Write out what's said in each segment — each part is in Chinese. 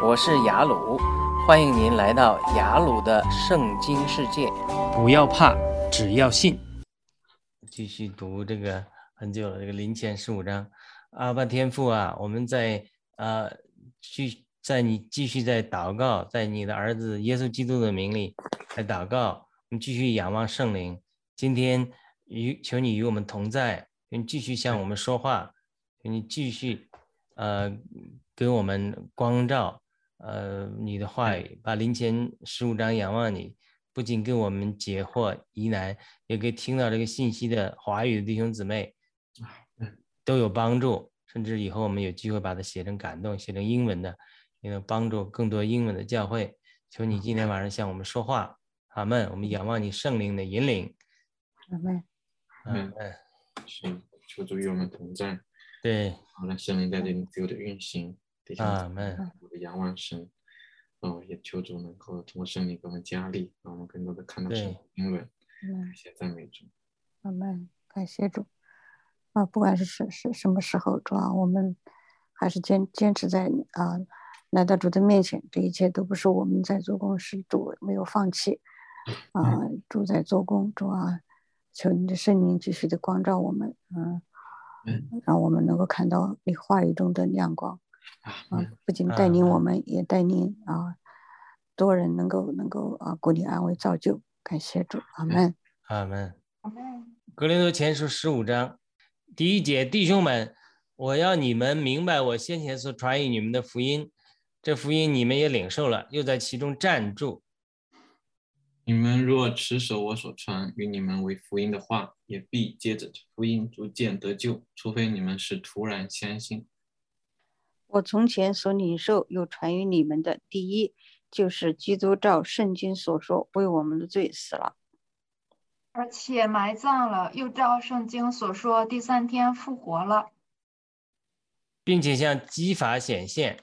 我是雅鲁，欢迎您来到雅鲁的圣经世界。不要怕，只要信。继续读这个很久了，这个林前十五章。阿爸天父啊，我们在呃，继在你继续在祷告，在你的儿子耶稣基督的名里来祷告。我们继续仰望圣灵。今天与求你与我们同在，你继续向我们说话，你继续呃给我们光照，呃你的话语，把林前十五章仰望你，不仅给我们解惑疑难，也给听到这个信息的华语的弟兄姊妹都有帮助，甚至以后我们有机会把它写成感动，写成英文的，也能帮助更多英文的教会。求你今天晚上向我们说话，阿门。我们仰望你圣灵的引领。阿门。阿门。是，求主与我们同在。对，好了，圣灵在这里自由的运行。阿门。仰望神，哦，也求主能够通过圣灵给我们加力，让我们更多的看到神经文。感谢赞美主。阿门。感谢主。啊，不管是什什什么时候，主啊，我们还是坚坚持在啊，来到主的面前，这一切都不是我们在做工，是主没有放弃。啊，主在做工，主啊，求你的圣灵继续的光照我们，嗯，让我们能够看到你话语中的亮光，啊，不仅带领我们，也带领啊，多人能够能够啊，鼓励安慰造就，感谢主，阿门，阿门，阿门。格林多前书十五章第一节，弟兄们，我要你们明白我先前所传与你们的福音，这福音你们也领受了，又在其中站住。你们若持守我所传与你们为福音的话，也必接着福音逐渐得救，除非你们是突然相信。我从前所领受又传于你们的，第一就是基督照圣经所说，为我们的罪死了，而且埋葬了，又照圣经所说，第三天复活了，并且向基法显现，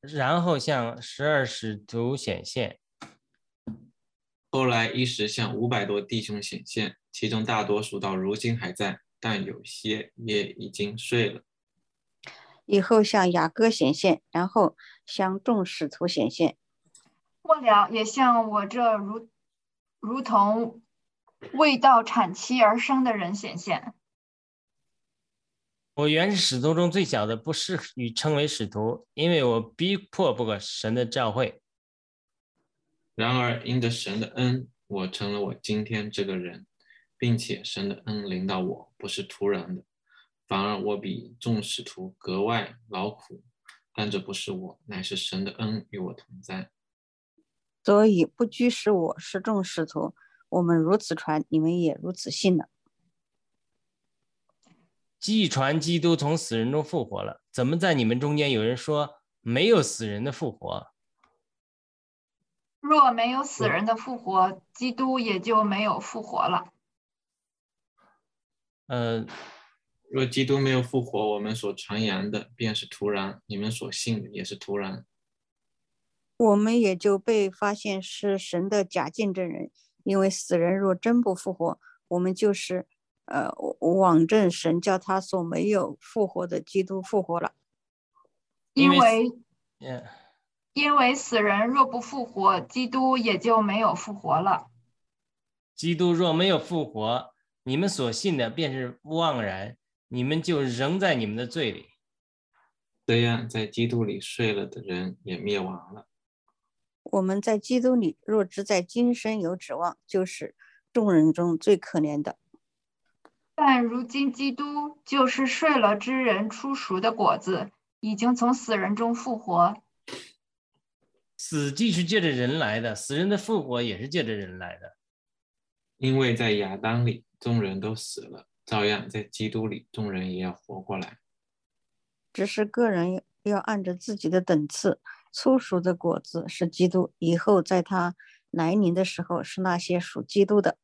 然后向十二使徒显现。后来一时向五百多弟兄显现，其中大多数到如今还在，但有些也已经睡了。以后向雅各显现，然后向众使徒显现，末了也向我这如如同未到产期而生的人显现。我原是使徒中最小的，不适于称为使徒，因为我逼迫不可神的教会。然而，因着神的恩，我成了我今天这个人，并且神的恩临到我不是突然的，反而我比众使徒格外劳苦。但这不是我，乃是神的恩与我同在。所以不拘是我是众使徒，我们如此传，你们也如此信了。既传基督从死人中复活了，怎么在你们中间有人说没有死人的复活？若没有死人的复活，基督也就没有复活了。呃，若基督没有复活，我们所传扬的便是徒然，你们所信的也是徒然。我们也就被发现是神的假见证人，因为死人若真不复活，我们就是呃妄证神叫他所没有复活的基督复活了。因为，因为死人若不复活，基督也就没有复活了。基督若没有复活，你们所信的便是妄然，你们就仍在你们的罪里。这样，在基督里睡了的人也灭亡了。我们在基督里若只在今生有指望，就是众人中最可怜的。但如今基督就是睡了之人出熟的果子，已经从死人中复活。死既是借着人来的，死人的复活也是借着人来的。因为在亚当里众人都死了，照样在基督里众人也要活过来。只是个人要按着自己的等次，粗熟的果子是基督，以后在他来临的时候是那些属基督的。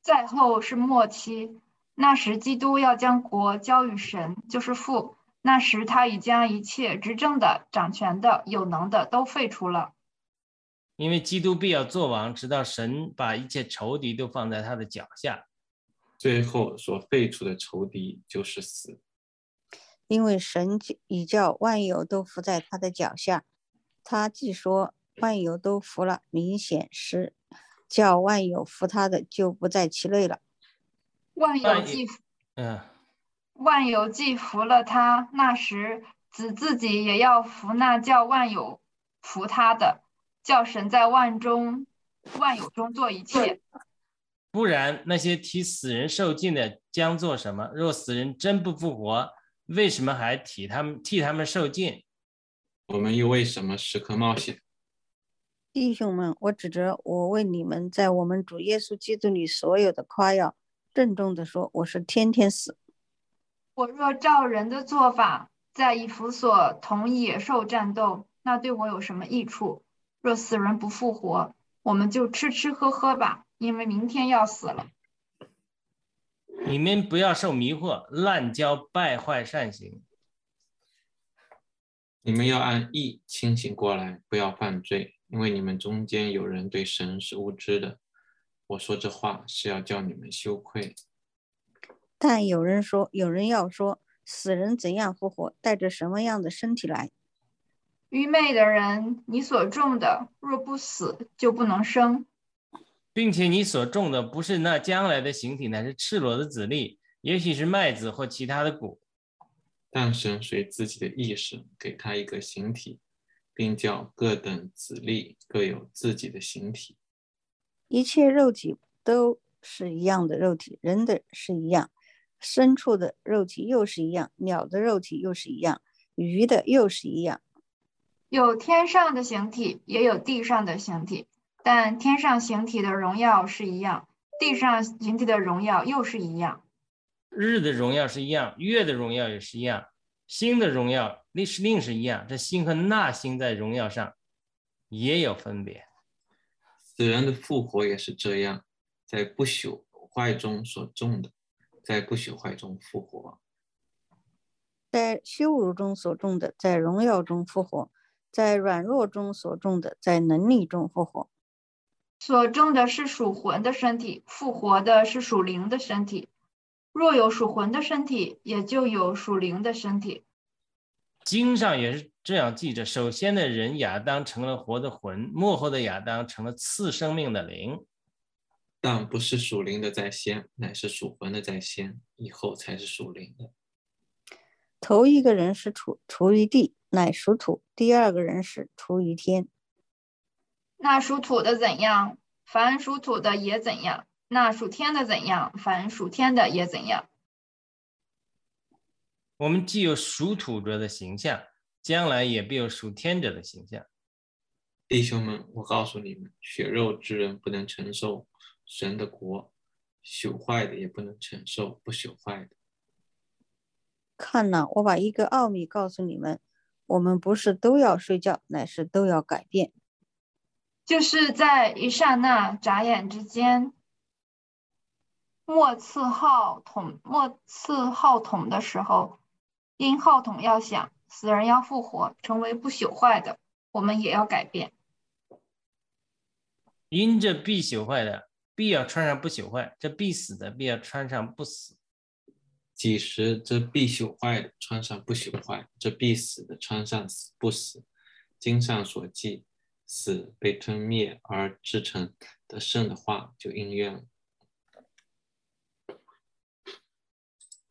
再后是末期，那时基督要将国交与神，就是父。那时，他已将一切执政的、掌权的、有能的都废除了。因为基督必要做王，直到神把一切仇敌都放在他的脚下。最后所废除的仇敌就是死。因为神已叫万有都伏在他的脚下，他既说万有都服了，明显是叫万有服他的就不在其内了。万有万既嗯，万有既服了他，那时子自己也要服那叫万有服他的，叫神在万中万有中做一切。不然那些替死人受尽的将做什么？若死人真不复活，为什么还替他们替他们受尽？我们又为什么时刻冒险？弟兄们，我指着我为你们在我们主耶稣基督里所有的夸耀，郑重地说，我是天天死。我若照人的做法，在以弗所同野兽战斗，那对我有什么益处？若死人不复活，我们就吃吃喝喝吧，因为明天要死了。你们不要受迷惑，滥交败坏善行。你们要按义清醒过来，不要犯罪，因为你们中间有人对神是无知的。我说这话是要叫你们羞愧。但有人说，有人要说，死人怎样复活，带着什么样的身体来？愚昧的人，你所种的若不死，就不能生。并且你所种的不是那将来的形体，乃是赤裸的籽粒，也许是麦子或其他的谷。但神随自己的意识给他一个形体，并叫各等子粒各有自己的形体。一切肉体都是一样的肉体，人的是一样，牲畜的肉体又是一样，鸟的肉体又是一样，鱼的又是一样。有天上的形体，也有地上的形体，但天上形体的荣耀是一样，地上形体的荣耀又是一样。日的荣耀是一样，月的荣耀也是一样，星的荣耀另是另是一样。这星和那星在荣耀上也有分别。死人的复活也是这样，在不朽坏中所种的，在不朽坏中复活。在羞辱中所种的，在荣耀中复活；在软弱中所种的，在能力中复活。所种的是属魂的身体，复活的是属灵的身体。若有属魂的身体，也就有属灵的身体。经上也是这样记着：首先的人亚当成了活的魂，幕后的亚当成了次生命的灵。但不是属灵的在先，乃是属魂的在先，以后才是属灵的。头一个人是处处于地，乃属土；第二个人是处于天。那属土的怎样，凡属土的也怎样；那属天的怎样，凡属天的也怎样。我们既有属土者的形象，将来也必有属天者的形象。弟兄们，我告诉你们，血肉之人不能承受神的国，朽坏的也不能承受不朽坏的。看呐，我把一个奥秘告诉你们：我们不是都要睡觉，乃是都要改变。就是在一刹那、眨眼之间，末次号筒末次号筒的时候，因号筒要响，死人要复活，成为不朽坏的，我们也要改变。因这必朽坏的，必要穿上不朽坏；这必死的，必要穿上不死。几时这必朽坏的穿上不朽坏，这必死的穿上死不死。经上所记，死被吞灭而制成的圣的话，就应验了。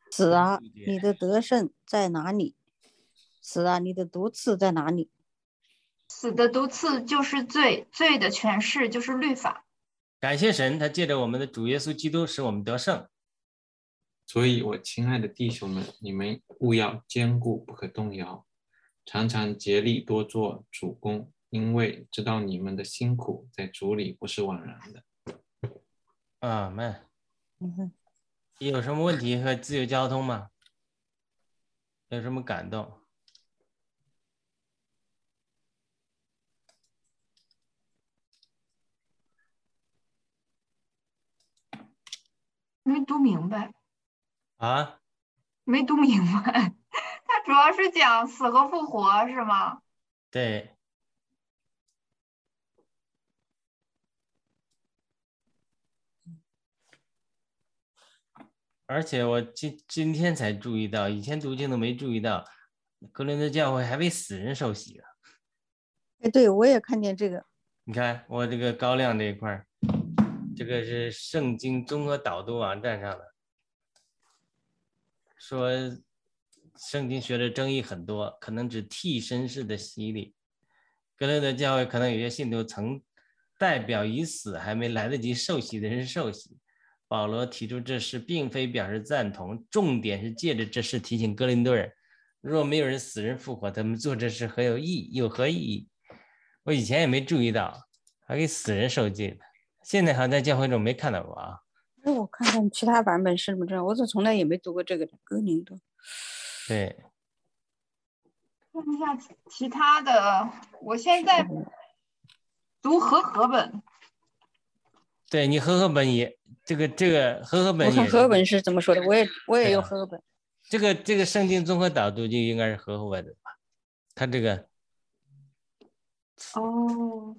死啊，你的得胜在哪里？死啊，你的毒刺在哪里？死的毒刺就是罪，罪的权势就是律法。感谢神，他借着我们的主耶稣基督使我们得胜。所以，我亲爱的弟兄们，你们务要坚固，不可动摇，常常竭力多做主公，因为知道你们的辛苦在主里不是枉然的。阿门。嗯哼，有什么问题和自由交通吗？有什么感动？没读明白，啊？没读明白。他主要是讲死和复活，是吗？对。而且我今今天才注意到，以前读经都没注意到，格林德教会还为死人受洗了。哎，对我也看见这个，你看我这个高亮这一块儿，这个是圣经综合导读网站上的，说圣经学的争议很多，可能指替身式的洗礼。格伦德教会可能有些信徒曾代表已死还没来得及受洗的人受洗。保罗提出这事，并非表示赞同，重点是借着这事提醒哥林多人：若没有人死人复活，他们做这事何有意义？有何意义？我以前也没注意到，还给死人受戒呢。现在好像在教会中没看到过啊。那，我看看其他版本是怎么着，我怎么从来也没读过这个的哥林多。对，看一下其其他的，我现在读和合本，对你和合本也这个这个和合本我看和合本是怎么说的，我也我也对啊有和合本。这个这个圣经综合导读就应该是和合本的吧？它这个哦，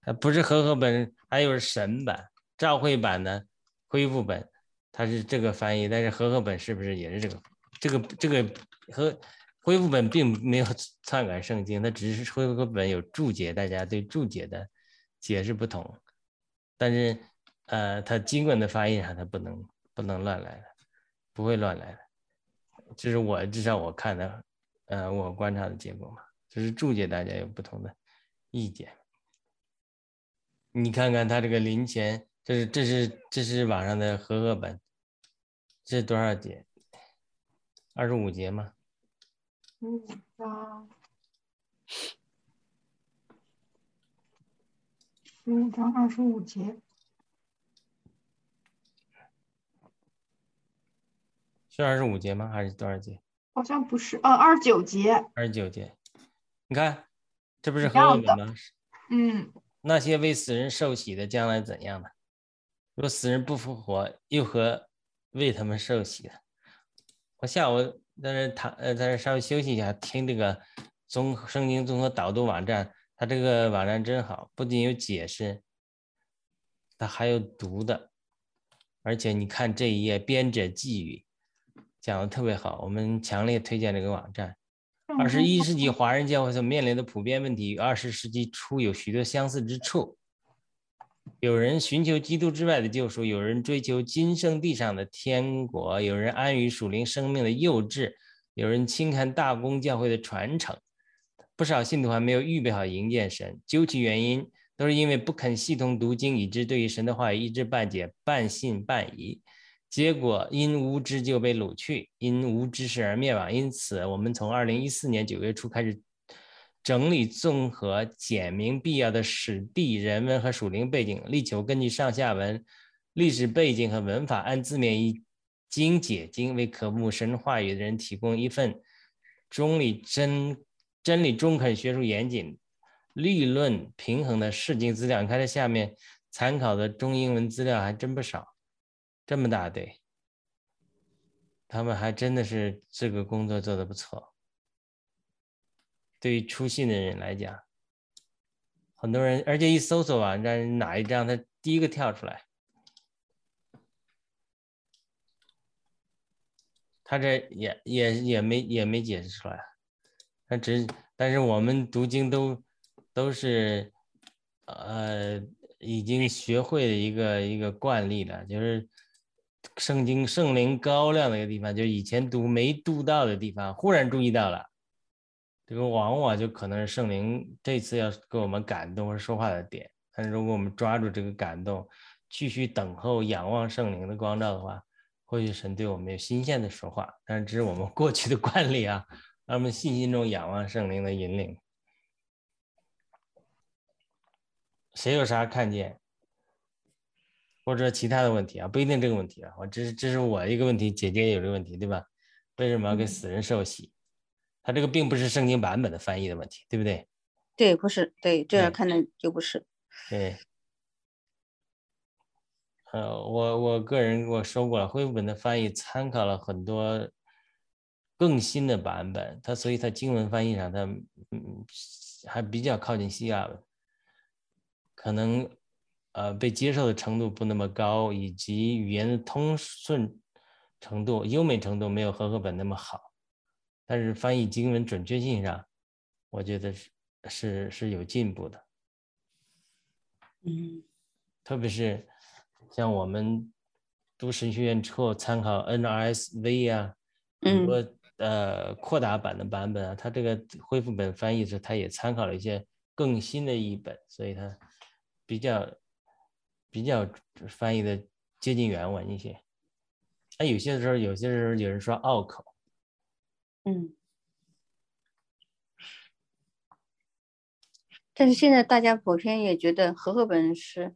它不是和合本，还有神版、召会版的恢复本，它是这个翻译，但是和合本是不是也是这个？这个这个和恢复本并没有篡改圣经，它只是恢复本有注解，大家对注解的解释不同，但是呃，他经文的发音上他不能不能乱来的，不会乱来的，这是我至少我看的，呃，我观察的结果嘛，就是注解大家有不同的意见。你看看他这个临前，这是这是这是网上的和合本，这是多少节？二十五节吗？五章，十五章二十五节，是二十五节吗？还是多少节？好像不是，呃，二十九节，二十九节。你看，这不是一和合样的吗？嗯，那些为死人受洗的将来怎样呢？若死人不复活，又何为他们受洗呢？我下午在这躺呃，在这稍微休息一下，听这个综圣经综合导读网站，它这个网站真好，不仅有解释，它还有读的，而且你看这一页编者寄语讲的特别好，我们强烈推荐这个网站。二十一世纪华人教会所面临的普遍问题与二十世纪初有许多相似之处。有人寻求基督之外的救赎，有人追求今生地上的天国，有人安于属灵生命的幼稚，有人轻看大公教会的传承。不少信徒还没有预备好迎接神，究其原因，都是因为不肯系统读经，以致对于神的话语一知半解、半信半疑。结果因无知就被掳去，因无知识而灭亡。因此，我们从二零一四年九月初开始整理、综合、简明必要的史地、人文和属灵背景，力求根据上下文、历史背景和文法，按字面意经解经，为渴慕神话语的人提供一份中立、真真理中肯、学术严谨、立论平衡的释经资料。你看这下面参考的中英文资料还真不少。这么大堆，他们还真的是这个工作做的不错。对于出信的人来讲，很多人，而且一搜索网站哪一张，他第一个跳出来。他这也也也没也没解释出来，他只但是我们读经都都是呃已经学会的一个一个惯例了，就是。圣经圣灵高亮的一个地方，就是以前读没读到的地方，忽然注意到了，这个往往就可能是圣灵这次要给我们感动或说话的点。但是如果我们抓住这个感动，继续等候、仰望圣灵的光照的话，或许神对我们有新鲜的说话。但是这是我们过去的惯例啊，让我们信心中仰望圣灵的引领。谁有啥看见？或者其他的问题啊，不一定这个问题啊，我这是这是我一个问题，姐姐也有这个问题，对吧？为什么要给死人受洗？他这个并不是圣经版本的翻译的问题，对不对？对，不是，对，这样看的就不是。对。呃，我我个人我说过了，恢复本的翻译参考了很多更新的版本，它所以它经文翻译上它嗯还比较靠近希腊文，可能。呃，被接受的程度不那么高，以及语言的通顺程度、优美程度没有和合本那么好，但是翻译经文准确性上，我觉得是是是有进步的，嗯。特别是像我们读神学院之后参考 NRSV 啊，很嗯。多呃扩大版的版本啊，它这个恢复本翻译时，它也参考了一些更新的译本，所以它比较比较翻译的接近原文一些。那有些时候，有些时候有人说拗口，嗯。但是现在大家普遍也觉得和合本是，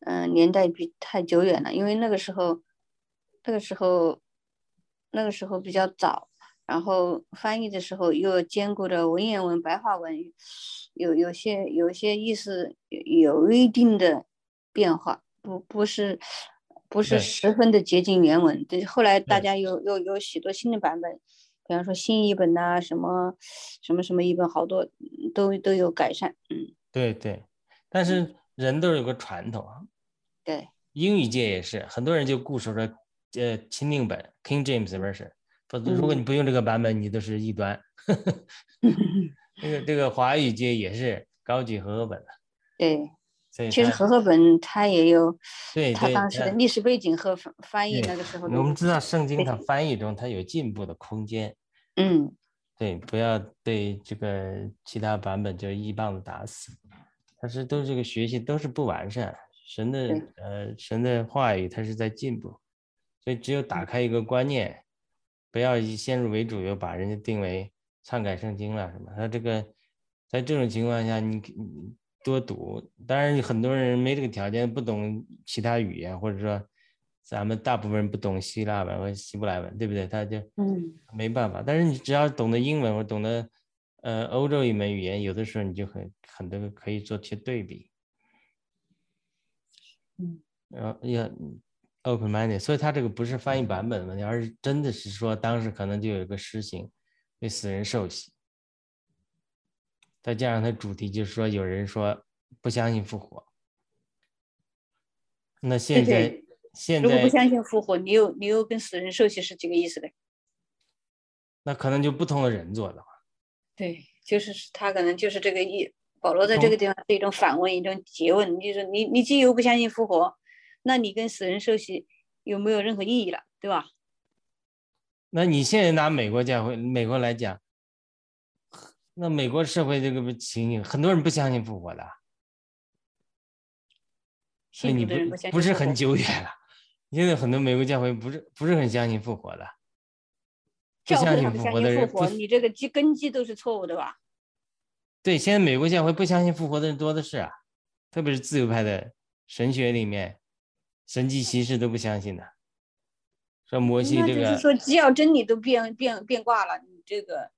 嗯、年代比太久远了，因为那个时候，那个时候，那个时候比较早，然后翻译的时候又兼顾着文言文、白话文，有有些有些意思有有一定的变化，不不是不是十分的接近原文。对，后来大家有有有许多新的版本，比方说新译本呐、什么什么什么译本，好多嗯都都有改善。嗯，对对，但是人都有个传统啊，对，英语界也是，很多人就固守着呃钦定本 King James Version，否则如果嗯你不用这个版本，你都是异端。这个这个华语界也是高级和合本的，对。所以其实合本它也有对对它当时的历史背景和翻翻译那个时候我们知道圣经对它翻译中它有进步的空间，嗯。对，不要对这个其他版本就一棒子打死，它是都是这个学习都是不完善，神的呃神的话语它是在进步，所以只有嗯。打开一个观念，不要以先入为主，又把人家定为篡改圣经了什么，他这个在这种情况下你你多读，当然很多人没这个条件，不懂其他语言，或者说咱们大部分人不懂希腊文和希伯来文，对不对？他就嗯没办法。但是你只要懂得英文或懂得呃欧洲一门语言，有的时候你就很很多可以做些对比。嗯，然后要 open minded，所以它这个不是翻译版本的问题，而是真的是说当时可能就有一个实行对死人受洗，再加上它主题就是说有人说不相信复活，那现在对现在如果不相信复活，你又你又跟死人受洗是几个意思的？那可能就不同的人做的话，对，就是他可能就是这个意。保罗在这个地方是一种反问，一种诘问，就是你你既又不相信复活，那你跟死人受洗有没有任何意义了，对吧？那你现在拿美国教会美国来讲，那美国社会这个情形，很多人不相信复活的，所以你不不是很久远了。现在很多美国教会不是不是很相信复活的，不相信复活的人你这个基根基都是错误的吧？对，现在美国教会不相信复活的人多的是啊，特别是自由派的神学里面，神迹奇事都不相信的。说摩西那这个，就是说，只要真理都变变变卦了，你这个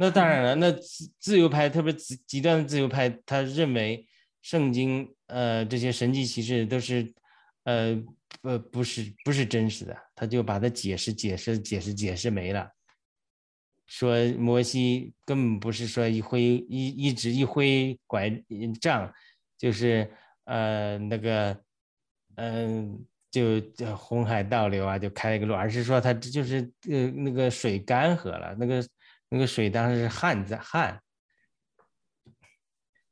那当然了，那自自由派，特别极极端的自由派，他认为圣经呃这些神迹奇事都是呃不不是不是真实的，他就把它解释解释解释解释没了。说摩西根本不是说一挥一一直一挥拐杖，就是呃那个嗯、就就红海倒流啊，就开了个路，而是说他就是呃那个水干涸了，那个那个水当时是旱在旱，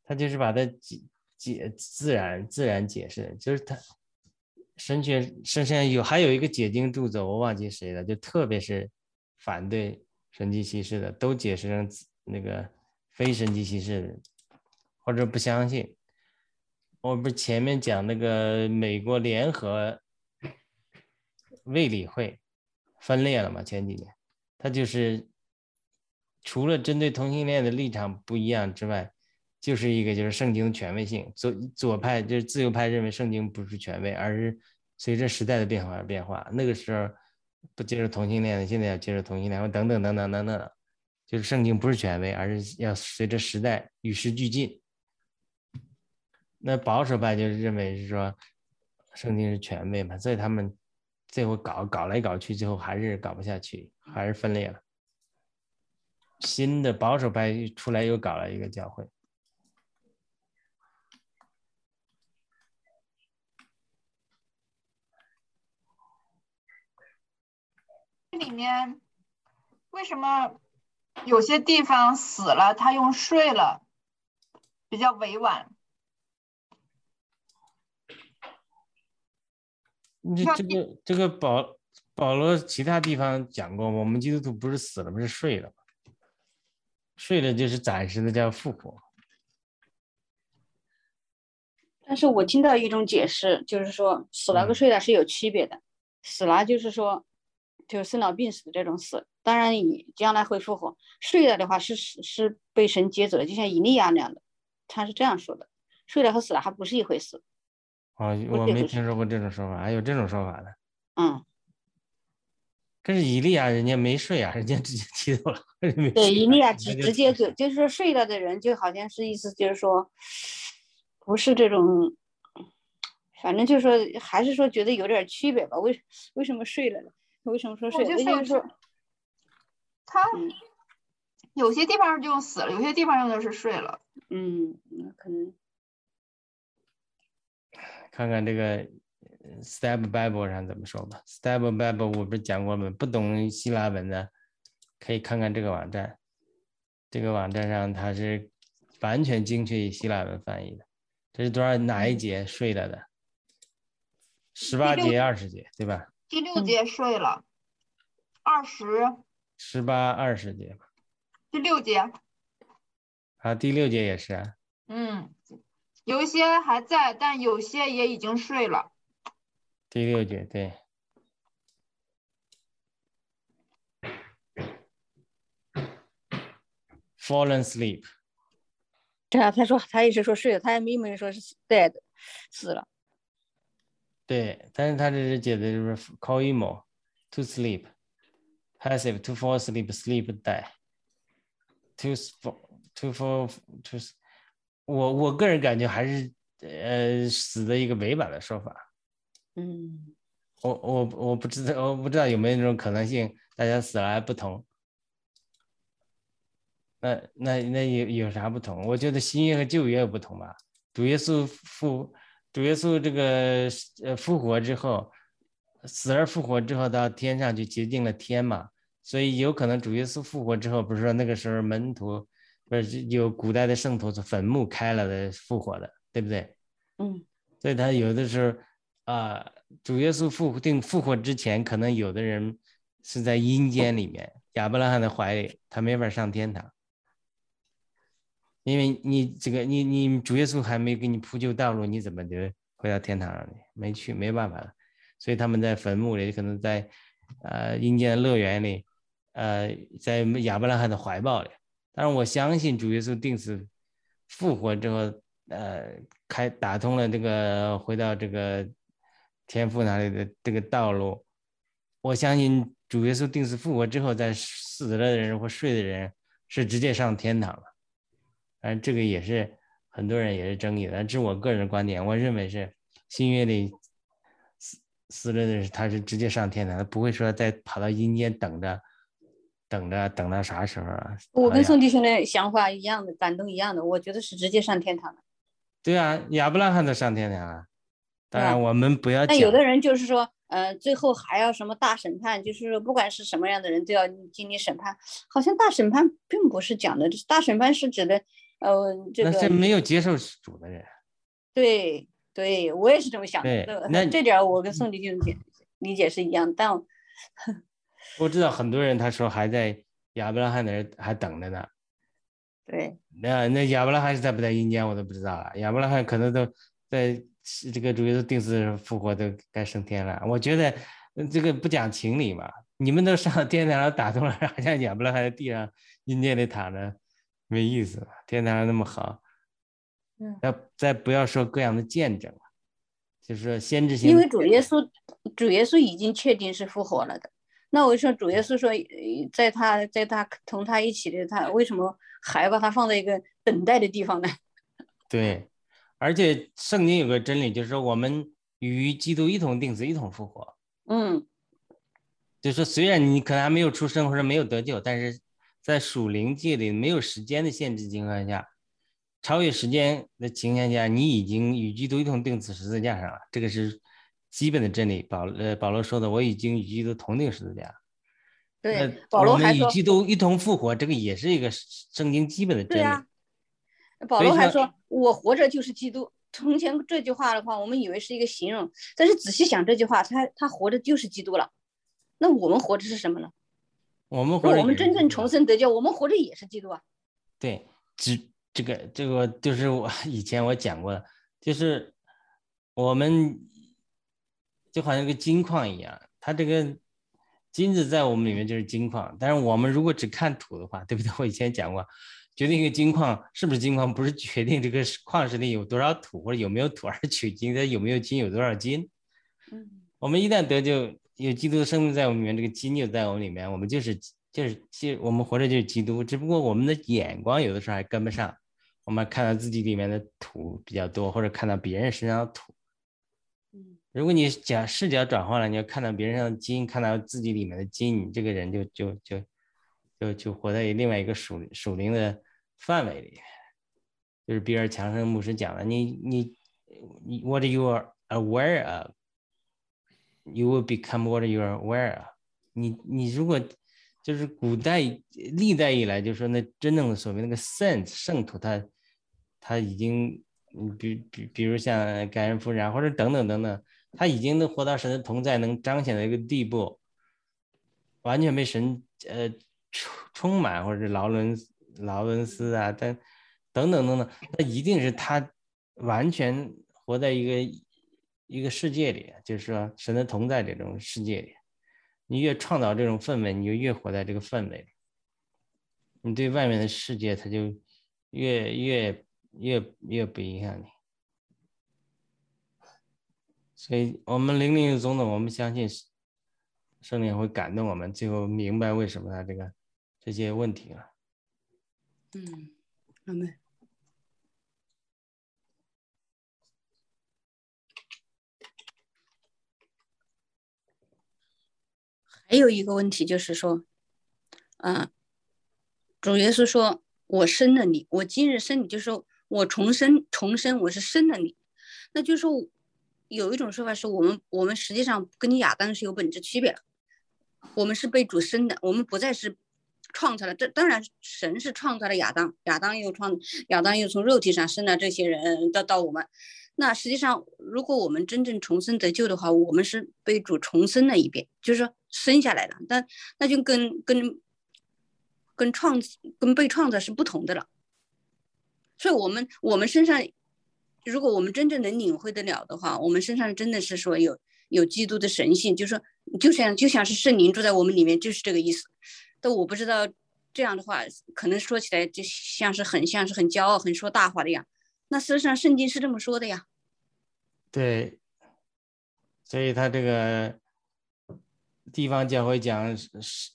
他就是把它解解自然自然解释，就是他神学神学有还有一个解经著作，我忘记谁了，就特别是反对神迹奇事的，都解释成那个非神迹奇事的，或者不相信。我不是前面讲那个美国联合卫理会分裂了嘛？前几年，他就是除了针对同性恋的立场不一样之外，就是一个就是圣经的权威性。左左派就是自由派认为圣经不是权威，而是随着时代的变化而变化。那个时候不接受同性恋的，现在要接受同性恋，等等等等等等，就是圣经不是权威，而是要随着时代与时俱进。那保守派就是认为是说圣经是权威嘛，所以他们最后搞搞来搞去，最后还是搞不下去，还是分裂了。新的保守派出来又搞了一个教会。里面为什么有些地方死了，他用睡了，比较委婉。这这个这个保保罗其他地方讲过，我们基督徒不是死了，不是睡了吗？睡了就是暂时的叫复活。但是我听到一种解释，就是说死了跟睡了是有区别的。死了就是说，就是生老病死这种死，当然你将来会复活。睡了的话是是是被神接走了，就像以利亚那样的，他是这样说的。睡了和死了还不是一回事。哦，我没听说过这种说法，还有这种说法的。嗯，可是以利亚人家没睡啊，人家直接提走了。对，以利亚直直接就就是说睡了的人，就好像是意思就是说，不是这种，反正就是说还是说觉得有点区别吧？为为什么睡了呢？为什么说睡？了？就是说，他有些地方就用死了，有些地方用的是睡了。嗯，那可能。看看这个 Step Bible 上怎么说吧。Step Bible 我不是讲过吗？不懂希腊文的，可以看看这个网站。这个网站上它是完全精确以希腊文翻译的。这是多少哪一节睡了的？十八节、二十节，对吧？第六节睡了，二十。十八、二十节吧。第六节。啊，第六节也是啊。嗯。有一些还在，但有些也已经睡了。第六节对。Fallen asleep。对啊，他说他也是说睡了，他也没没说是 dead，死了。对，但是他这是解的就是 call emo to sleep passive to fall asleep sleep die to fall to fall to 我我个人感觉还是呃死的一个委婉的说法，嗯，我我我不知道我不知道有没有那种可能性，大家死了不同，那那那有有啥不同？我觉得新约和旧约不同吧。主耶稣复主耶稣这个呃复活之后，死而复活之后到天上去洁净了天嘛，所以有可能主耶稣复活之后，不是说那个时候门徒。不是有古代的圣徒是坟墓开了的复活的，对不对？嗯，所以他有的时候啊，主耶稣复定复活之前，可能有的人是在阴间里面，亚伯拉罕的怀里，他没法上天堂，因为你这个你你主耶稣还没给你铺就道路，你怎么就回到天堂上去？没去，没办法了。所以他们在坟墓里，可能在呃阴间乐园里，呃，在亚伯拉罕的怀抱里。但是我相信主耶稣定死复活之后，呃，开打通了这个回到这个天赋哪里的这个道路。我相信主耶稣定死复活之后，在死了的人或睡的人是直接上天堂了。但这个也是很多人也是争议的，这是我个人的观点。我认为是新约里死死了的人，他是直接上天堂，他不会说再跑到阴间等着。等着等到啥时候啊？我跟宋弟兄的想法一样的，感动一样的。我觉得是直接上天堂的。对啊，亚伯拉罕都上天堂了。当然，我们不要。那有的人就是说，呃，最后还要什么大审判？就是说，不管是什么样的人，都要经历审判。好像大审判并不是讲的，大审判是指的，呃，这个。那是没有接受主的人。对对，我也是这么想的。那这点我跟宋迪兄理理解是一样，但。我 知道很多人，他说还在亚伯拉罕那儿还等着呢。对，那那亚伯拉罕是在不在阴间，我都不知道了。亚伯拉罕可能都在这个主耶稣定死复活，都该升天了。我觉得这个不讲情理嘛，你们都上天堂打通了，好像亚伯拉罕在地上阴间里躺着，没意思。天堂那么好，嗯，要再不要说各样的见证了，就是说先知性。因为主耶稣主耶稣已经确定是复活了的。那我说主耶稣说，在他在他同他一起的他，为什么还把他放在一个等待的地方呢？对，而且圣经有个真理，就是说我们与基督一同定死，一同复活。嗯，就是说虽然你可能还没有出生或者没有得救，但是在属灵界里没有时间的限制情况下，超越时间的情况下，你已经与基督一同定死十字架上了。这个是。基本的真理，保呃保罗说的，我已经与基督同定十字架。对，保罗还说与基督一同复活，这个也是一个圣经基本的真理。对保罗还说：“我活着就是基督。”从前这句话的话，我们以为是一个形容，但是仔细想这句话，他他活着就是基督了。那我们活着是什么呢？我们活着我们真正重生得救，我们活着也是基督啊。对，只这个这个就是我 以前我讲过的，就是我们就好像一个金矿一样，它这个金子在我们里面就是金矿，但是我们如果只看土的话，对不对？我以前讲过，决定一个金矿是不是金矿，不是决定这个矿石里有多少土或者有没有土，而是取金它有没有金，有多少金。嗯，我们一旦得救，有基督的生命在我们里面，这个金就在我们里面，我们就是就是就我们活着就是基督，只不过我们的眼光有的时候还跟不上，我们看到自己里面的土比较多，或者看到别人身上的土。嗯，如果你讲视角转换了，你要看到别人上的金，看到自己里面的金，你这个人就就就就就活在另外一个属属灵的范围里。就是比尔强生牧师讲的，你你你 what you are aware of。you will become what you are aware of 你。你如果就是古代历代以来，就是说那真正的所谓那个 saint 圣徒，他他已经，比比比如像感恩夫人啊，或者等等等等，他已经能活到神的同在，能彰显的一个地步，完全被神呃充充满，或者是劳伦劳伦斯啊，等等等等等，那一定是他完全活在一个。一个世界里，就是说神的同在这种世界里，你越创造这种氛围，你就越活在这个氛围里。你对外面的世界，他就越越越越不影响你。所以，我们灵灵中的，我们相信圣灵会感动我们，最后明白为什么他这个这些问题了。嗯，阿门。还有一个问题就是说，啊，主耶稣说：“我生了你，我今日生你，就是说我重生，重生，我是生了你。”那就说，有一种说法是我们，我们实际上跟你亚当是有本质区别的，我们是被主生的，我们不再是创造了。这当然，神是创造了亚当，亚当又创，亚当又从肉体上生了这些人，到到我们。那实际上，如果我们真正重生得救的话，我们是被主重生了一遍，就是说生下来了。但那就跟跟跟创跟被创造是不同的了。所以，我们我们身上，如果我们真正能领会得了的话，我们身上真的是说有有基督的神性，就是说，就像就像是圣灵住在我们里面，就是这个意思。但我不知道这样的话，可能说起来就像是很像是很骄傲、很说大话的样。那事实上，圣经是这么说的呀。对，所以他这个地方教会讲，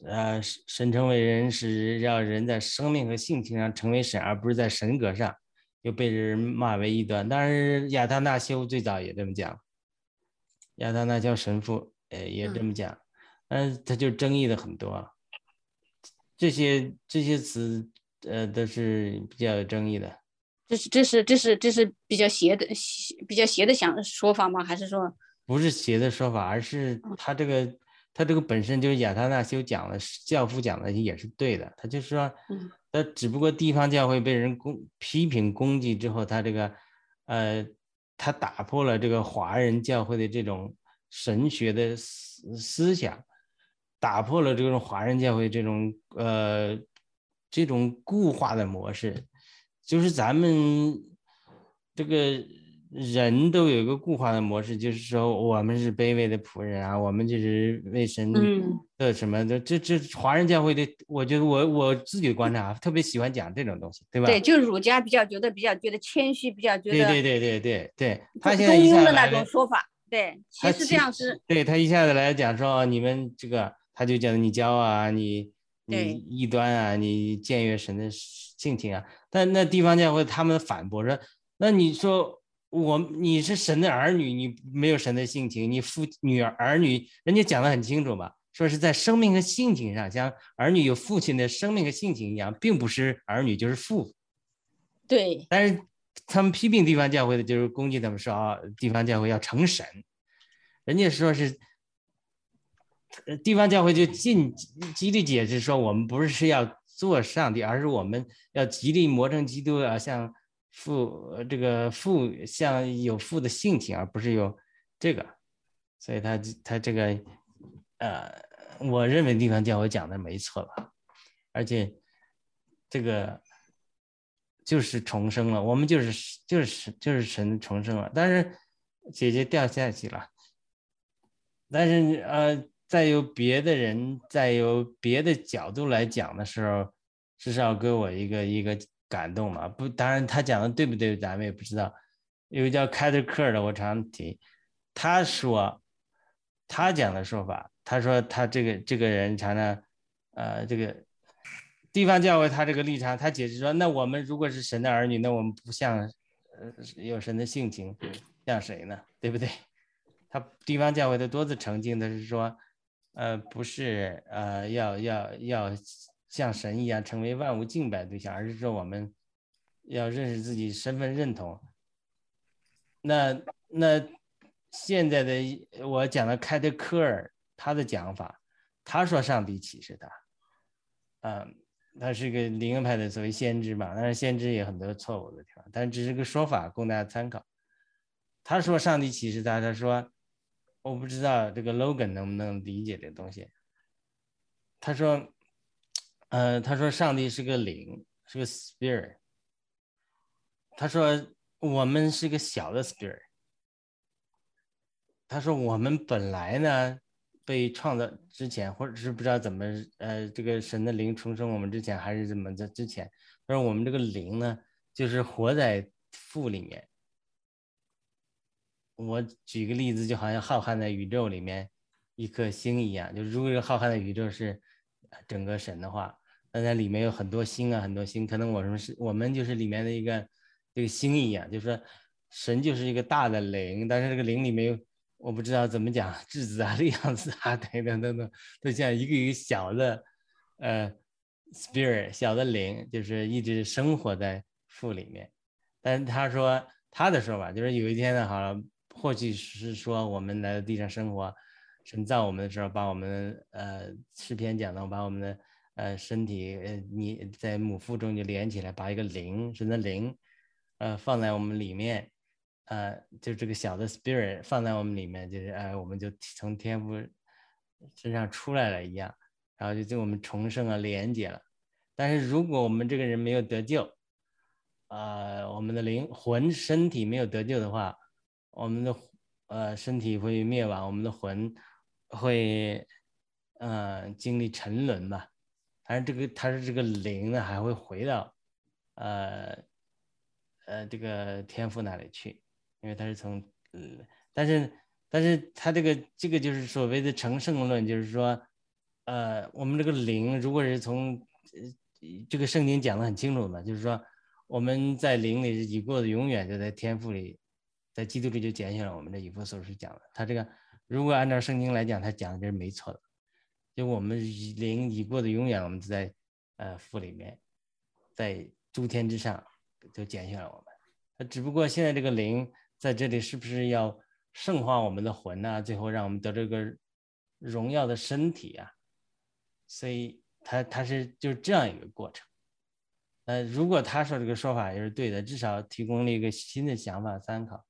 呃，神成为人是让人在生命和性情上成为神，而不是在神格上，又被人骂为异端。当然，亚当纳修最早也这么讲，亚当纳修神父呃也这么讲，嗯，他就争议的很多。这些这些词，呃，都是比较有争议的。这是这是这是这是比较邪的比较邪的想说法吗？还是说不是邪的说法，而是他这个他这个本身就是亚当纳修讲的教父讲的也是对的。他就是说，呃，只不过地方教会被人攻批评攻击之后，他这个呃，他打破了这个华人教会的这种神学的思思想，打破了这种华人教会这种呃这种固化的模式。就是咱们这个人都有一个固化的模式，就是说我们是卑微的仆人啊，我们就是为神的什么的。这这华人教会的，我觉得我我自己观察，特别喜欢讲这种东西，对吧？对，就是儒家比较觉得比较觉得谦虚，比较觉得对对对对对对。他现在一下的那种说法，对，其实这样是。对他一下子来讲说你们这个，他就讲你骄傲啊，你你异端啊，你僭越神的性情啊。但那地方教会他们反驳说：“那你说我你是神的儿女，你没有神的性情，你父女儿儿女，人家讲的很清楚嘛，说是在生命和性情上，像儿女有父亲的生命和性情一样，并不是儿女就是父。对。但是他们批评地方教会的，就是攻击他们说啊，地方教会要成神，人家说是地方教会就尽极力解释说，我们不是是要。”做上帝，而是我们要极力磨成基督啊，像父这个父像有父的性情，而不是有这个，所以他他这个呃，我认为地方教会讲的没错吧，而且这个就是重生了，我们就是就是就是神重生了，但是姐姐掉下去了，但是呃。再有别的人，再有别的角度来讲的时候，至少给我一个一个感动嘛。不，当然他讲的对不对，咱们也不知道。有个叫凯特克的，我常提，他说他讲的说法，他说他这个这个人常常，呃，这个地方教会他这个立场，他解释说，那我们如果是神的儿女，那我们不像呃有神的性情，像谁呢？对不对？他地方教会的多次澄清的是说。呃，不是，呃，要要要像神一样成为万物敬拜对象，而是说我们要认识自己身份认同。那那现在的我讲的凯特科尔他的讲法，他说上帝启示他，嗯，他是个灵派的所谓先知嘛，但是先知也有很多错误的地方，但只是个说法供大家参考。他说上帝启示他，他说。我不知道这个 Logan 能不能理解这东西。他说，呃，他说上帝是个灵，是个 spirit。他说我们是个小的 spirit。他说我们本来呢被创造之前，或者是不知道怎么，呃，这个神的灵重生我们之前，还是怎么在之前。他说我们这个灵呢，就是活在父里面。我举个例子，就好像浩瀚的宇宙里面一颗星一样，就是如果浩瀚的宇宙是整个神的话，那在里面有很多星啊，很多星，可能我们是我们就是里面的一个这个星一样，就是说神就是一个大的灵，但是这个灵里面有我不知道怎么讲质子啊、量子啊等等等等，都像一个一个小的呃 spirit 小的灵，就是一直生活在父里面。但他说他的说法就是有一天呢，好了。或许是说我们来到地上生活，神造我们的时候，把我们呃诗篇讲的，把我们的呃身体呃你在母腹中就连起来，把一个灵神的灵呃放在我们里面，呃就这个小的 spirit 放在我们里面，就是哎我们就从天父身上出来了一样，然后就对我们重生了连接了。但是如果我们这个人没有得救，啊我们的灵魂身体没有得救的话。我们的呃身体会灭亡，我们的魂会呃经历沉沦吧。但是这个它是这个灵呢，还会回到呃呃这个天赋那里去，因为它是从嗯，但是但是它这个这个就是所谓的成圣论，就是说呃我们这个灵如果是从这个圣经讲的很清楚的，就是说我们在灵里已过的永远就在天赋里。在基督里就拣选了我们的以弗所是讲的，他这个如果按照圣经来讲，他讲的这是没错的。就我们灵已过的永远，我们在呃父里面，在诸天之上就拣选了我们。那只不过现在这个灵在这里是不是要圣化我们的魂呢？最后让我们得这个荣耀的身体啊？所以他他是就是这样一个过程。呃，如果他说这个说法也是对的，至少提供了一个新的想法参考。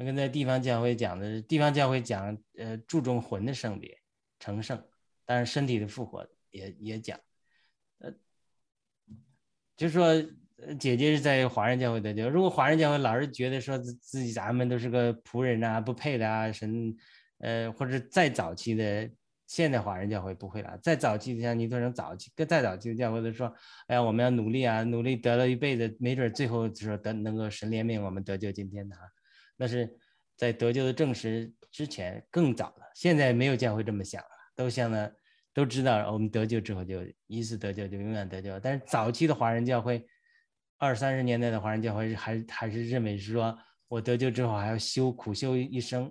那跟在地方教会讲的，地方教会讲，呃，注重魂的圣别、成圣，但是身体的复活也也讲，呃，就说姐姐是在华人教会的，就如果华人教会老是觉得说自己咱们都是个仆人啊，不配的啊，神，呃，或者再早期的现代华人教会不会了，再早期的像尼托生早期，跟再早期的教会都说，哎呀，我们要努力啊，努力得了一辈子，没准最后就说得能够神怜悯我们得救今天的啊。那是在得救的证实之前更早了，现在没有教会这么想了，都想呢，都知道我们得救之后就一次得救就永远得救。但是早期的华人教会，二三十年代的华人教会还还是认为是说我得救之后还要修苦修一生，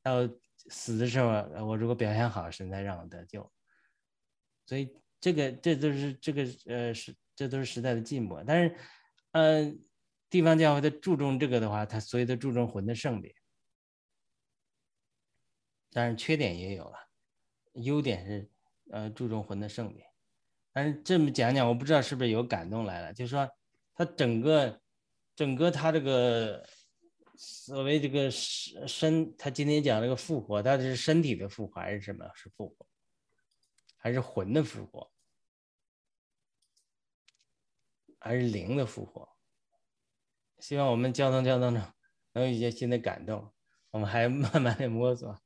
到死的时候我如果表现好，神才让我得救。所以这个这都是这个呃是这都是时代的进步，但是嗯。地方教会他注重这个的话，他所以他注重魂的圣别，但是缺点也有了，优点是呃注重魂的圣别，但是这么讲讲，我不知道是不是有感动来了，就是说他整个整个他这个所谓这个身身，他今天讲这个复活，到底是身体的复活还是什么？是复活，还是魂的复活，还是灵的复活？希望我们交通交通中能有一些新的感动。我们还慢慢的摸索。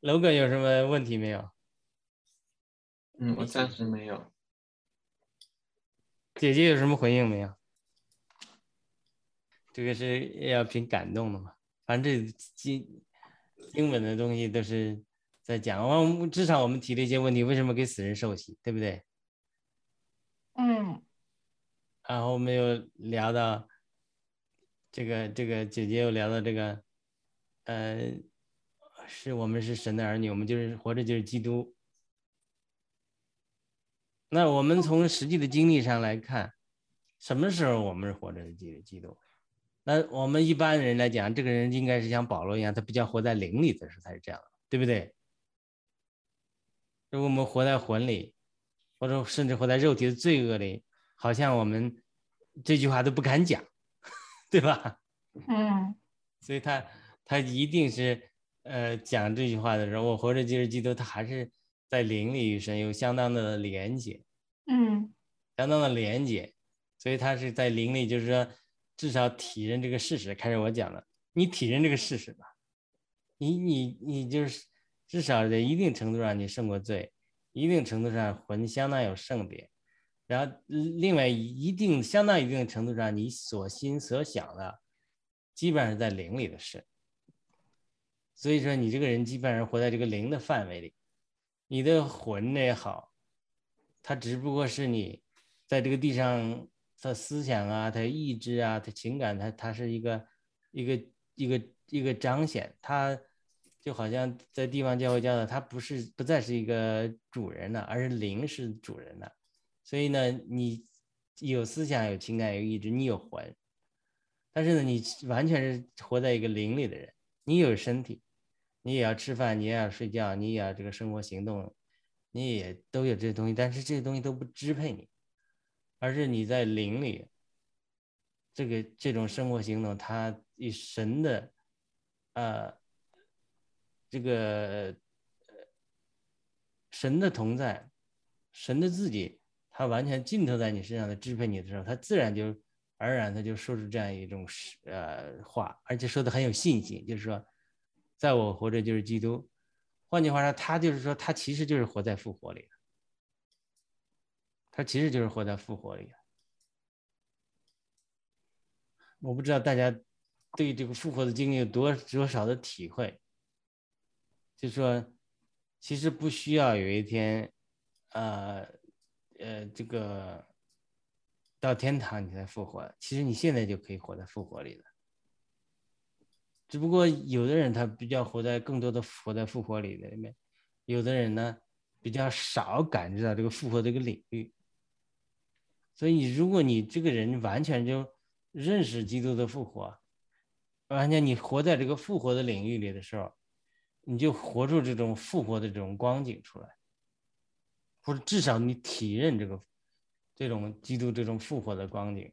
楼哥有什么问题没有？嗯，我暂时没有。姐姐有什么回应没有？这个是要凭感动的嘛？反正这经经文的东西都是在讲。我至少我们提了一些问题，为什么给死人受洗，对不对？嗯。然后我们又聊到这个，这个姐姐又聊到这个，呃，是我们是神的儿女，我们就是活着就是基督。那我们从实际的经历上来看，什么时候我们是活着的基基督？那我们一般人来讲，这个人应该是像保罗一样，他比较活在灵里的时候才是这样，对不对？如果我们活在魂里，或者甚至活在肉体的罪恶里，好像我们这句话都不敢讲，对吧？嗯。所以他他一定是呃讲这句话的时候，我活着就是基督，他还是。在灵里与神有相当的连接，嗯，相当的连接，所以他是在灵里，就是说至少体认这个事实。开始我讲了，你体认这个事实吧，你你你就是至少在一定程度上你胜过罪，一定程度上魂相当有圣别，然后另外一定相当一定程度上你所心所想的，基本上是在灵里的事。所以说你这个人基本上活在这个灵的范围里。你的魂也好，它只不过是你在这个地上的思想啊，它意志啊，它情感，它它是一个一个一个一个彰显。它就好像在地方教会教的，它不是不再是一个主人了，而是灵是主人了。所以呢，你有思想、有情感、有意志，你有魂，但是呢，你完全是活在一个灵里的人，你有身体。你也要吃饭，你也要睡觉，你也要这个生活行动，你也都有这些东西，但是这些东西都不支配你，而是你在灵里，这个这种生活行动，它与神的，呃，这个神的同在，神的自己，它完全浸透在你身上的支配你的时候，它自然就而然，他就说出这样一种呃话，而且说的很有信心，就是说。在我活着就是基督，换句话说，他就是说，他其实就是活在复活里他其实就是活在复活里我不知道大家对这个复活的经历有多多少的体会，就说其实不需要有一天，呃呃，这个到天堂你才复活，其实你现在就可以活在复活里了。只不过有的人他比较活在更多的活在复活里的里面，有的人呢比较少感知到这个复活这个领域。所以你，如果你这个人完全就认识基督的复活，完全你活在这个复活的领域里的时候，你就活出这种复活的这种光景出来，或者至少你体认这个这种基督这种复活的光景，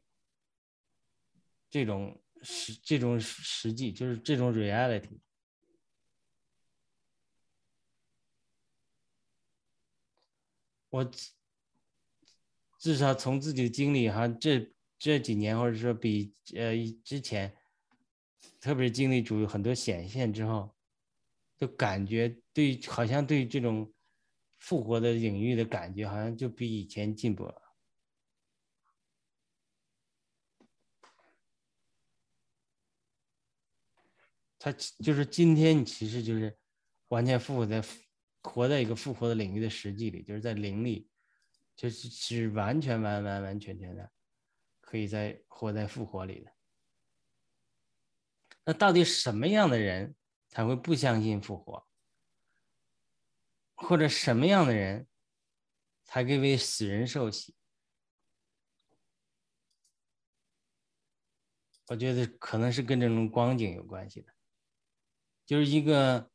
这种。实这种实际就是这种 reality，我至少从自己的经历哈，这这几年或者说比呃之前，特别是经历主有很多显现之后，就感觉对好像对这种复活的领域的感觉，好像就比以前进步了。他就是今天，你其实就是完全复活在活在一个复活的领域的实际里，就是在灵里，就是是完全完完完全全的可以在活在复活里的。那到底什么样的人才会不相信复活？或者什么样的人才可以为死人受洗？我觉得可能是跟这种光景有关系的。就是一个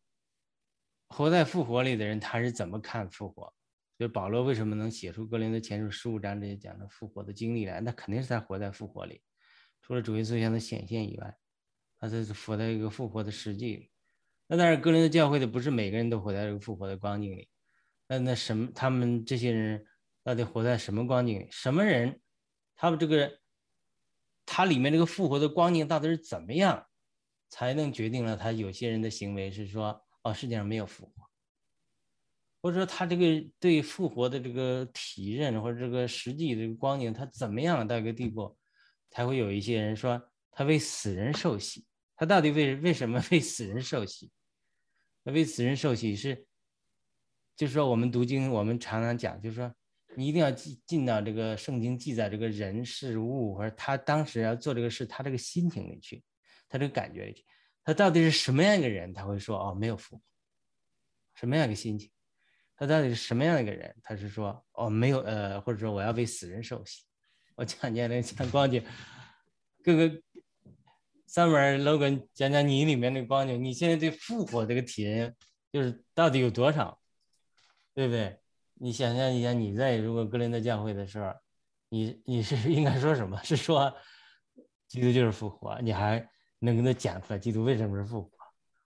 活在复活里的人，他是怎么看复活？就是保罗为什么能写出《格林的前书》十五章这些讲的复活的经历来？那肯定是他活在复活里。除了主耶稣像的显现以外，他这是活在一个复活的实际里。那但是，哥林的教会的不是每个人都活在这个复活的光景里。那那什么，他们这些人到底活在什么光景里？什么人？他们这个，他里面这个复活的光景到底是怎么样，才能决定了他有些人的行为是说，哦，世界上没有复活。或者说他这个对复活的这个体认或者这个实际这个光景，他怎么样到一个地步，才会有一些人说他为死人受洗？他到底为为什么为死人受洗？那为死人受洗是，就是说我们读经，我们常常讲，就是说你一定要进进到这个圣经记载这个人事物或者他当时要做这个事，他这个心情里去，他这个感觉里去，他到底是什么样一个人？他会说哦，没有复活，什么样一个心情？他到底是什么样一个人？他是说，哦，没有，呃，或者说我要为死人受洗。我讲讲那讲光景，各个上面 logan 讲讲你里面的光景，你现在对复活这个体验，就是到底有多少，对不对？你想象一下，你在如果格林德教会的时候，你你是应该说什么？是说基督就是复活？你还能跟他讲出来基督为什么是复活？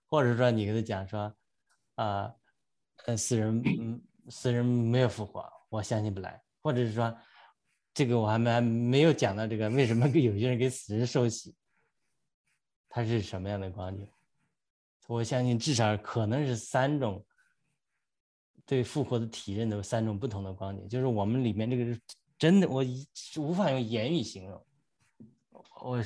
或者说你跟他讲说，啊？呃，死人，嗯，死人没有复活，我相信不来。或者是说，这个我还没还没有讲到这个，为什么有些人给死人受洗，它是什么样的光景？我相信至少可能是三种对复活的体认的三种不同的光景，就是我们里面这个是真的，我无法用言语形容。我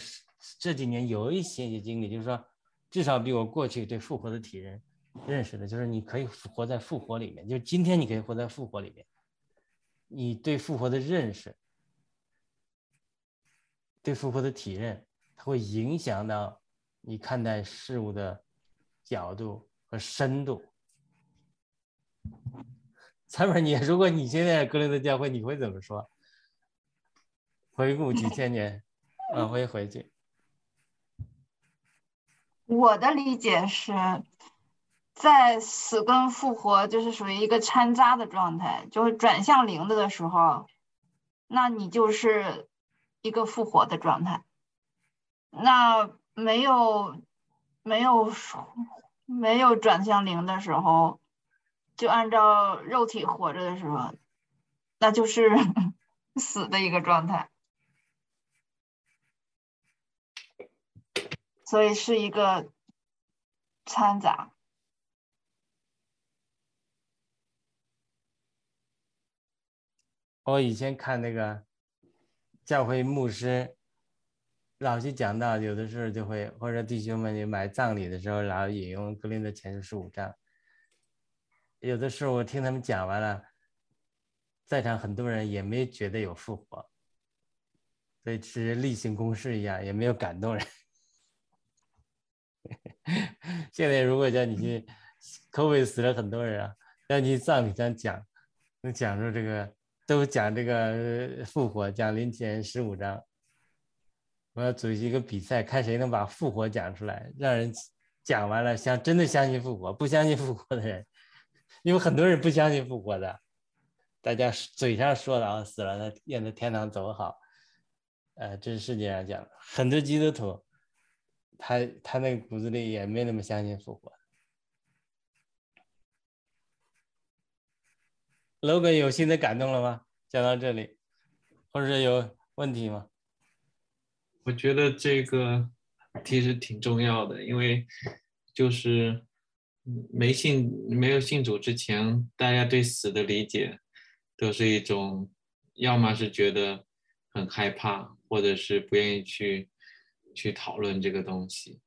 这几年有一些些经历，就是说，至少比我过去对复活的体认。认识的就是你可以活在复活里面，就是今天你可以活在复活里面。你对复活的认识，对复活的体认，它会影响到你看待事物的角度和深度。蔡本，你如果你现在格林的教会，你会怎么说？回顾几千年，往回回去。我的理解是。在死跟复活就是属于一个掺杂的状态，就是转向零的的时候，那你就是一个复活的状态。那没有没有没有转向零的时候，就按照肉体活着的时候，那就是 死的一个状态。所以是一个掺杂。我以前看那个教会牧师老去讲到，有的时候就会或者弟兄们你买葬礼的时候，老引用格林的前书十五章。有的时候我听他们讲完了，在场很多人也没觉得有复活，所以是例行公事一样，也没有感动人。现在如果叫你去，COVID 死了很多人啊，让你葬礼上讲，能讲出这个。都讲这个复活，讲林前十五章。我要组织一个比赛，看谁能把复活讲出来，让人讲完了，相真的相信复活，不相信复活的人，因为很多人不相信复活的，大家嘴上说的啊，死了他愿在天堂走好，呃，这是世界上讲的，很多基督徒，他他那个骨子里也没那么相信复活。logan 有新的感动了吗？讲到这里，或者有问题吗？我觉得这个其实挺重要的，因为就是没信没有信主之前，大家对死的理解都是一种，要么是觉得很害怕，或者是不愿意去去讨论这个东西，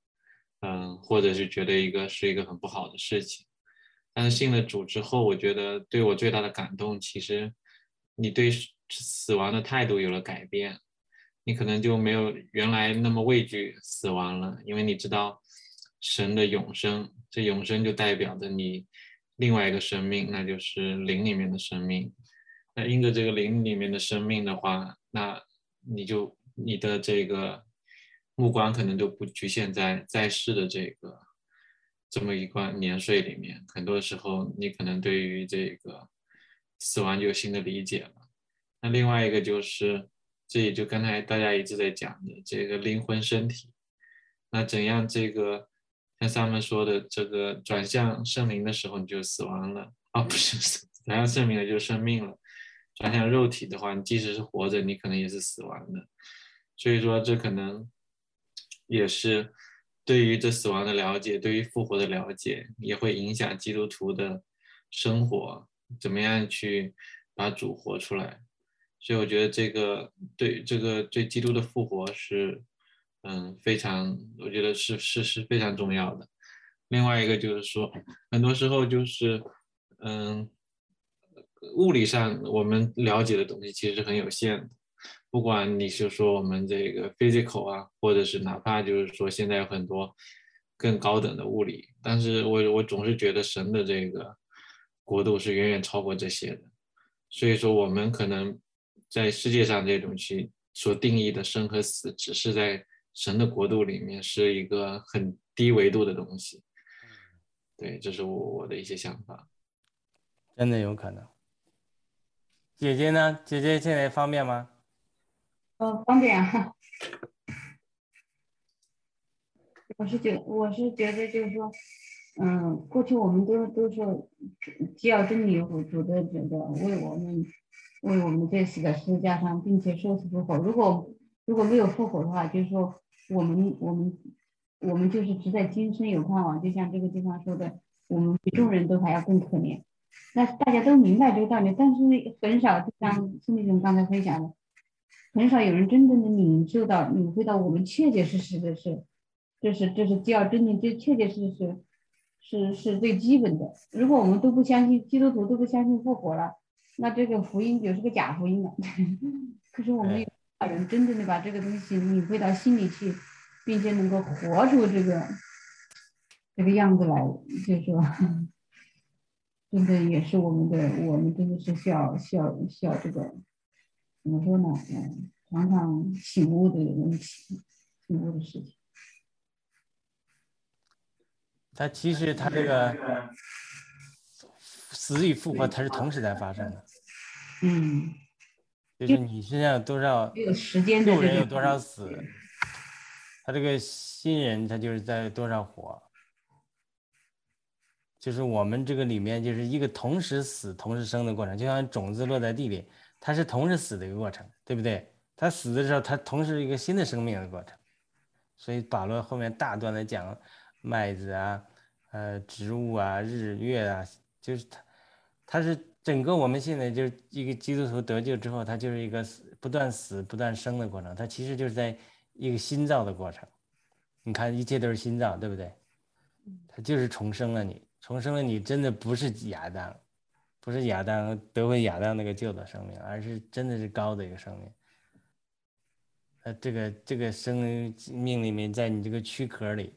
嗯，或者是觉得一个是一个很不好的事情。但是信了主之后，我觉得对我最大的感动，其实你对死亡的态度有了改变，你可能就没有原来那么畏惧死亡了，因为你知道神的永生，这永生就代表着你另外一个生命，那就是灵里面的生命。那因着这个灵里面的生命的话，那你就你的这个目光可能就不局限在在世的这个。这么一段年岁里面，很多时候你可能对于这个死亡就有新的理解了。那另外一个就是，这也就刚才大家一直在讲的这个灵魂身体，那怎样这个像上面说的这个转向圣灵的时候你就死亡了啊，不是 转向圣灵了就生命了，转向肉体的话，你即使是活着，你可能也是死亡的。所以说这可能也是对于这死亡的了解，对于复活的了解，也会影响基督徒的生活，怎么样去把主活出来。所以我觉得这个对这个对基督的复活是，嗯，非常，我觉得是是是非常重要的。另外一个就是说，很多时候就是，嗯，物理上我们了解的东西其实很有限的。不管你是说我们这个 physical 啊，或者是哪怕就是说现在有很多更高等的物理，但是我我总是觉得神的这个国度是远远超过这些的。所以说我们可能。在世界上，这种去所定义的生和死，只是在神的国度里面是一个很低维度的东西。对，这是我我的一些想法。真的有可能。姐姐呢？姐姐现在方便吗？呃，方便啊。我是觉，我是觉得就是说，嗯，过去我们都都是既要真理主主的这个为我们。为我们这次的十字架上，并且受死复活。如果如果没有复活的话，就是说我们我们我们就是只在今生有盼望。就像这个地方说的，我们比众人都还要更可怜。那大家都明白这个道理，但是很少，就像孙立总刚才分享的，很少有人真正的领受到、领会到我们确确实实的是，这是这是只要真正这确确实实是是最基本的。如果我们都不相信基督徒都不相信复活了。那这个福音就是个假福音了。可是我们有人真正的把这个东西领会到心里去，并且能够活出这个这个样子来，就是说，真的也是我们的，我们真的是需要需要需要这个怎么说呢？嗯，常常醒悟的问题，醒悟的事情。他其实他这个。死与复活，它是同时在发生的。嗯，就是你身上有多少有时间旧人有多少死，他这个新人他就是在多少活。就是我们这个里面就是一个同时死同时生的过程，就像种子落在地里，它是同时死的一个过程，对不对？它死的时候，它同时一个新的生命的过程。所以保罗后面大段的讲麦子啊，呃，植物啊，日月啊，就是他。它是整个我们现在就是一个基督徒得救之后，他就是一个死不断死不断生的过程。他其实就是在一个新造的过程。你看，一切都是新造，对不对？他就是重生了你，重生了你，真的不是亚当，不是亚当得回亚当那个旧的生命，而是真的是高的一个生命。呃，这个这个生命里面，在你这个躯壳里，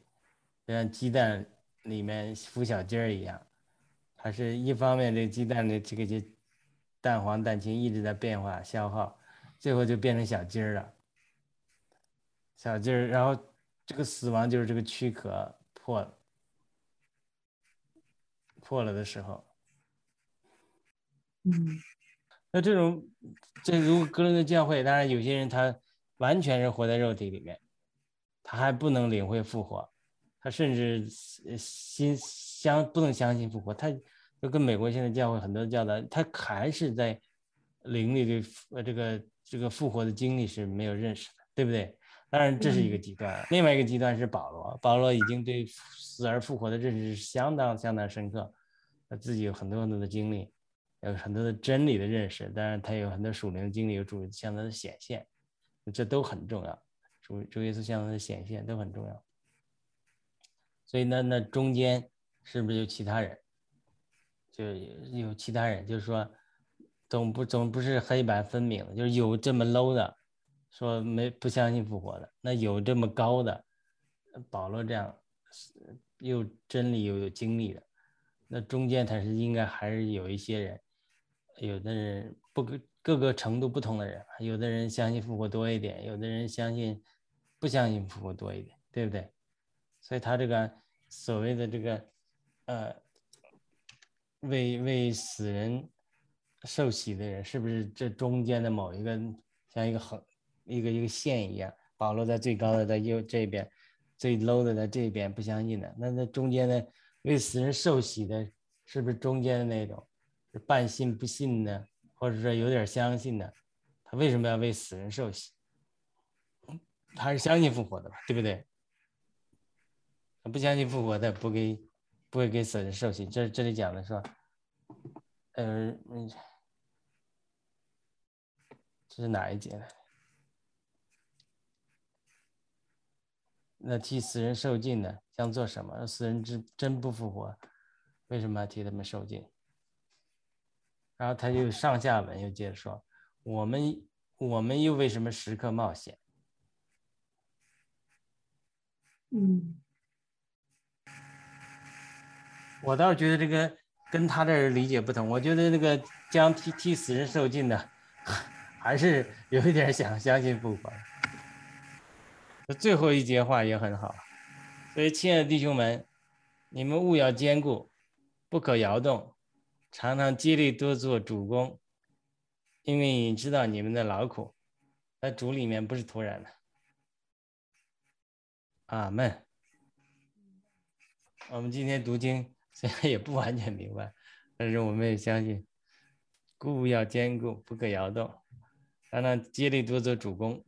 就像鸡蛋里面孵小鸡儿一样。它是一方面，这个鸡蛋的这个这蛋黄、蛋清一直在变化、消耗，最后就变成小鸡儿了。小鸡儿，然后这个死亡就是这个躯壳破了，破了的时候。嗯，那这种，这如果格伦的教会，当然有些人他完全是活在肉体里面，他还不能领会复活，他甚至心相不能相信复活，他。就跟美国现在教会很多教导，他还是在灵里对呃这个这个复活的经历是没有认识的，对不对？当然这是一个极端，另外一个极端是保罗，保罗已经对死而复活的认识是相当相当深刻，他自己有很多很多的经历，有很多的真理的认识，当然他有很多属灵的经历，有主向他的显现，这都很重要，主主耶稣向他的显现都很重要。所以那那中间是不是有其他人？就有其他人，就是说，总不总不是黑白分明，就是有这么 low 的，说没不相信复活的，那有这么高的，保罗这样又真理又有经历的，那中间他是应该还是有一些人，有的人不各个程度不同的人，有的人相信复活多一点，有的人相信不相信复活多一点，对不对？所以他这个所谓的这个，呃。为为死人受洗的人，是不是这中间的某一个像一个横一个一个线一样，保罗在最高的在右这边，最 low 的在这边不相信的，那那中间的为死人受洗的，是不是中间的那种，是半信不信的，或者说有点相信的，他为什么要为死人受洗？他是相信复活的吧，对不对？不相信复活的，不给不会给死人受洗。这这里讲的是？呃，这是哪一节呢？那替死人受尽的，想做什么？死人真真不复活，为什么要替他们受尽？然后他就上下文又接着说：我们我们又为什么时刻冒险？嗯我倒是觉得这个跟他这理解不同，我觉得那个将替替死人受尽的，还是有一点想相信复活。那最后一节话也很好，所以亲爱的弟兄们，你们务要坚固，不可摇动，常常激励多做主公，因为你知道你们的劳苦在主里面不是突然的。阿门。我们今天读经虽然也不完全明白，但是我们也相信，固要坚固，不可摇动，当然竭力多做主公。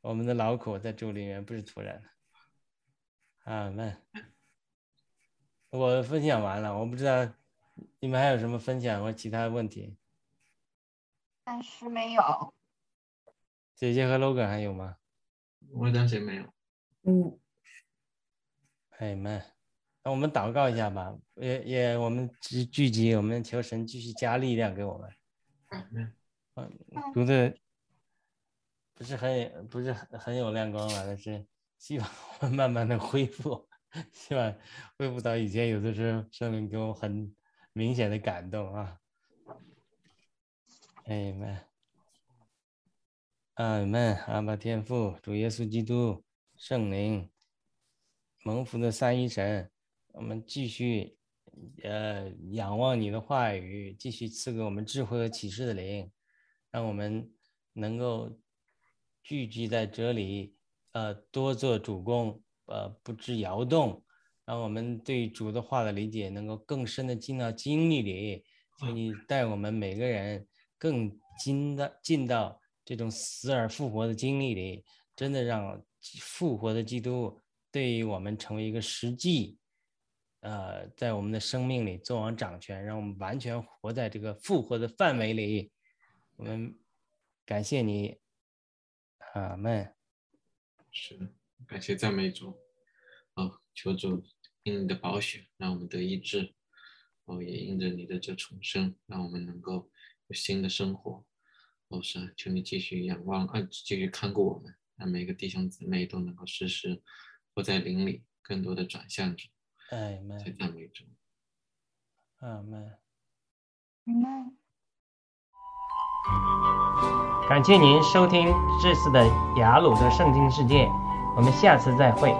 我们的劳苦在主里面不是突然的。阿门。我分享完了，我不知道你们还有什么分享或其他问题？暂时没有。姐姐和 logan 还有吗？我暂时没有。嗯，哎们，那我们祷告一下吧，也也我们聚聚集，我们求神继续加力量给我们。嗯，读的不是很不是很很有亮光了，但是希望我们慢慢的恢复，希望恢复到以前有的时候圣灵给我很明显的感动啊。哎们，阿门，阿爸天父，主耶稣基督，圣灵，蒙福的三一神，我们继续呃仰望你的话语，继续赐给我们智慧和启示的灵，让我们能够聚集在这里，呃，多做主公，呃，不致摇动，让我们对主的话的理解能够更深的进到经历里，求你带我们每个人更进的进到这种死而复活的经历里，真的让复活的基督对于我们成为一个实际。呃，在我们的生命里做王掌权，让我们完全活在这个复活的范围里。我们感谢你，阿门。是的，感谢赞美主。哦，求主因你的宝血，让我们得医治。哦，也因着你的这重生，让我们能够有新的生活。哦，是，求你继续仰望，啊，继续看顾我们，让每个弟兄姊妹都能够时时活在灵里，更多的转向主。哎们，在赞美主。阿门。嗯。感谢您收听这次的雅鲁的圣经世界，我们下次再会。